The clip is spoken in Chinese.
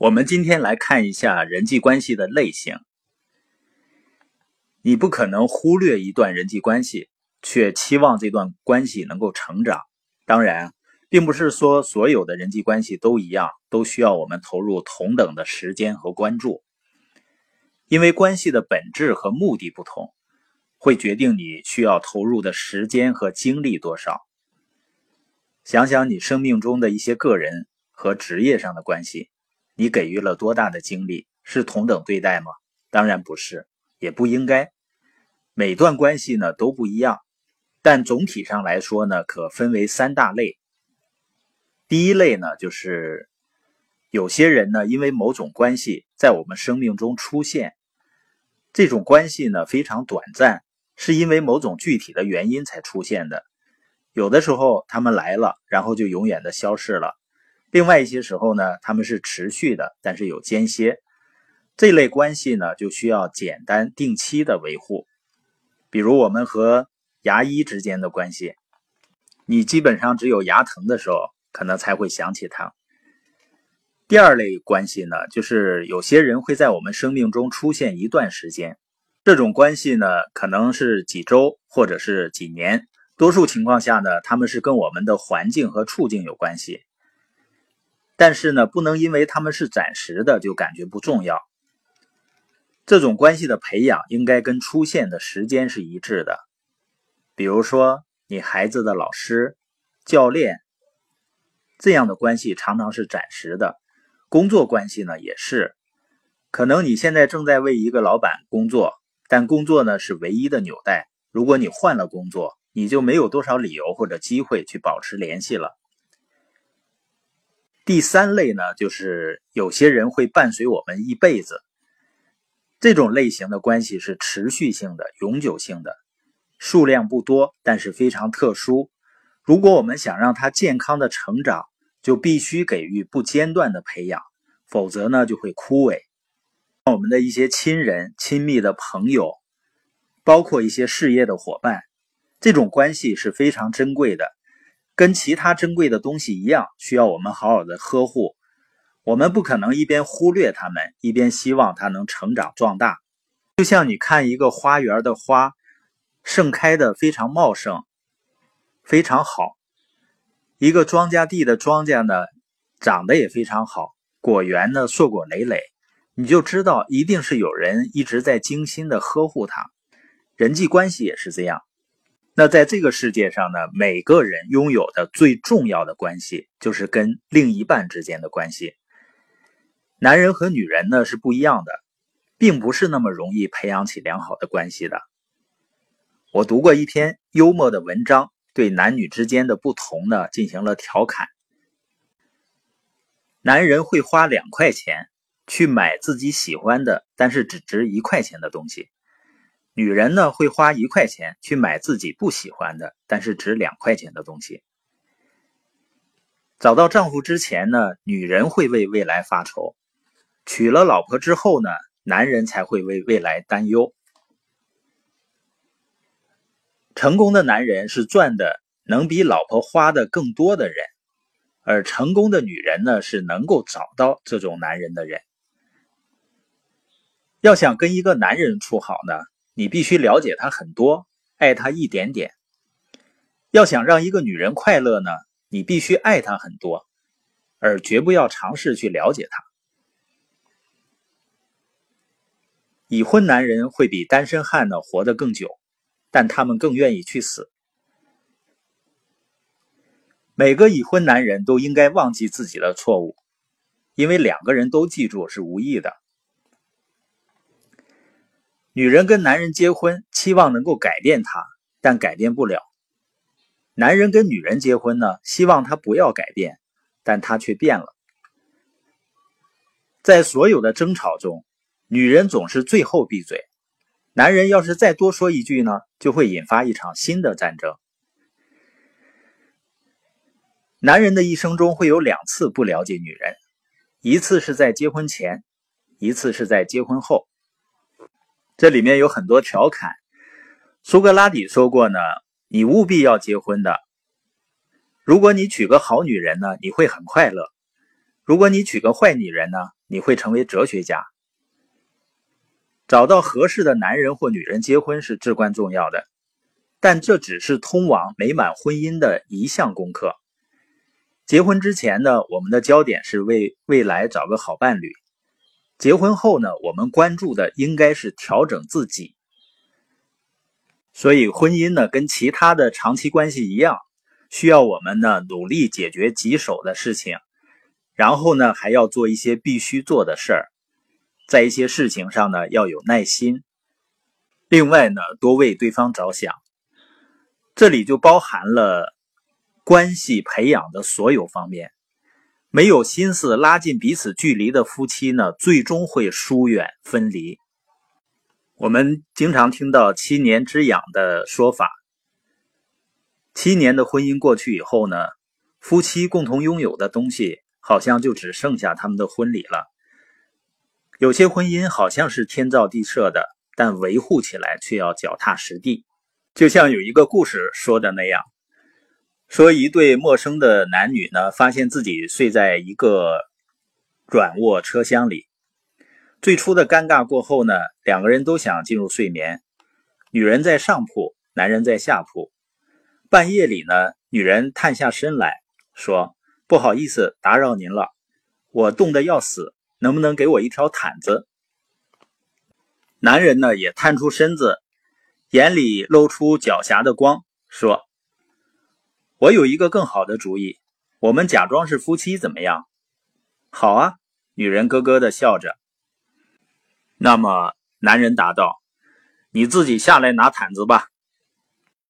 我们今天来看一下人际关系的类型。你不可能忽略一段人际关系，却期望这段关系能够成长。当然，并不是说所有的人际关系都一样，都需要我们投入同等的时间和关注。因为关系的本质和目的不同，会决定你需要投入的时间和精力多少。想想你生命中的一些个人和职业上的关系，你给予了多大的精力？是同等对待吗？当然不是，也不应该。每段关系呢都不一样，但总体上来说呢，可分为三大类。第一类呢，就是有些人呢，因为某种关系在我们生命中出现。这种关系呢非常短暂，是因为某种具体的原因才出现的。有的时候他们来了，然后就永远的消失了；另外一些时候呢，他们是持续的，但是有间歇。这类关系呢就需要简单定期的维护。比如我们和牙医之间的关系，你基本上只有牙疼的时候，可能才会想起他。第二类关系呢，就是有些人会在我们生命中出现一段时间，这种关系呢，可能是几周或者是几年，多数情况下呢，他们是跟我们的环境和处境有关系。但是呢，不能因为他们是暂时的就感觉不重要。这种关系的培养应该跟出现的时间是一致的。比如说，你孩子的老师、教练这样的关系常常是暂时的。工作关系呢也是，可能你现在正在为一个老板工作，但工作呢是唯一的纽带。如果你换了工作，你就没有多少理由或者机会去保持联系了。第三类呢，就是有些人会伴随我们一辈子，这种类型的关系是持续性的、永久性的，数量不多，但是非常特殊。如果我们想让他健康的成长，就必须给予不间断的培养，否则呢就会枯萎。我们的一些亲人、亲密的朋友，包括一些事业的伙伴，这种关系是非常珍贵的，跟其他珍贵的东西一样，需要我们好好的呵护。我们不可能一边忽略他们，一边希望它能成长壮大。就像你看一个花园的花，盛开的非常茂盛，非常好。一个庄稼地的庄稼呢，长得也非常好，果园呢硕果累累，你就知道一定是有人一直在精心的呵护它。人际关系也是这样。那在这个世界上呢，每个人拥有的最重要的关系就是跟另一半之间的关系。男人和女人呢是不一样的，并不是那么容易培养起良好的关系的。我读过一篇幽默的文章。对男女之间的不同呢，进行了调侃。男人会花两块钱去买自己喜欢的，但是只值一块钱的东西；女人呢会花一块钱去买自己不喜欢的，但是值两块钱的东西。找到丈夫之前呢，女人会为未来发愁；娶了老婆之后呢，男人才会为未来担忧。成功的男人是赚的能比老婆花的更多的人，而成功的女人呢，是能够找到这种男人的人。要想跟一个男人处好呢，你必须了解他很多，爱他一点点。要想让一个女人快乐呢，你必须爱她很多，而绝不要尝试去了解她。已婚男人会比单身汉呢活得更久。但他们更愿意去死。每个已婚男人都应该忘记自己的错误，因为两个人都记住是无意的。女人跟男人结婚，期望能够改变他，但改变不了；男人跟女人结婚呢，希望他不要改变，但他却变了。在所有的争吵中，女人总是最后闭嘴。男人要是再多说一句呢，就会引发一场新的战争。男人的一生中会有两次不了解女人，一次是在结婚前，一次是在结婚后。这里面有很多调侃。苏格拉底说过呢：“你务必要结婚的。如果你娶个好女人呢，你会很快乐；如果你娶个坏女人呢，你会成为哲学家。找到合适的男人或女人结婚是至关重要的，但这只是通往美满婚姻的一项功课。结婚之前呢，我们的焦点是为未来找个好伴侣；结婚后呢，我们关注的应该是调整自己。所以，婚姻呢，跟其他的长期关系一样，需要我们呢努力解决棘手的事情，然后呢，还要做一些必须做的事儿。在一些事情上呢，要有耐心。另外呢，多为对方着想。这里就包含了关系培养的所有方面。没有心思拉近彼此距离的夫妻呢，最终会疏远分离。我们经常听到“七年之痒”的说法。七年的婚姻过去以后呢，夫妻共同拥有的东西，好像就只剩下他们的婚礼了。有些婚姻好像是天造地设的，但维护起来却要脚踏实地。就像有一个故事说的那样，说一对陌生的男女呢，发现自己睡在一个软卧车厢里。最初的尴尬过后呢，两个人都想进入睡眠。女人在上铺，男人在下铺。半夜里呢，女人探下身来说：“不好意思，打扰您了，我冻得要死。”能不能给我一条毯子？男人呢也探出身子，眼里露出狡黠的光，说：“我有一个更好的主意，我们假装是夫妻，怎么样？”“好啊！”女人咯咯的笑着。那么，男人答道：“你自己下来拿毯子吧。”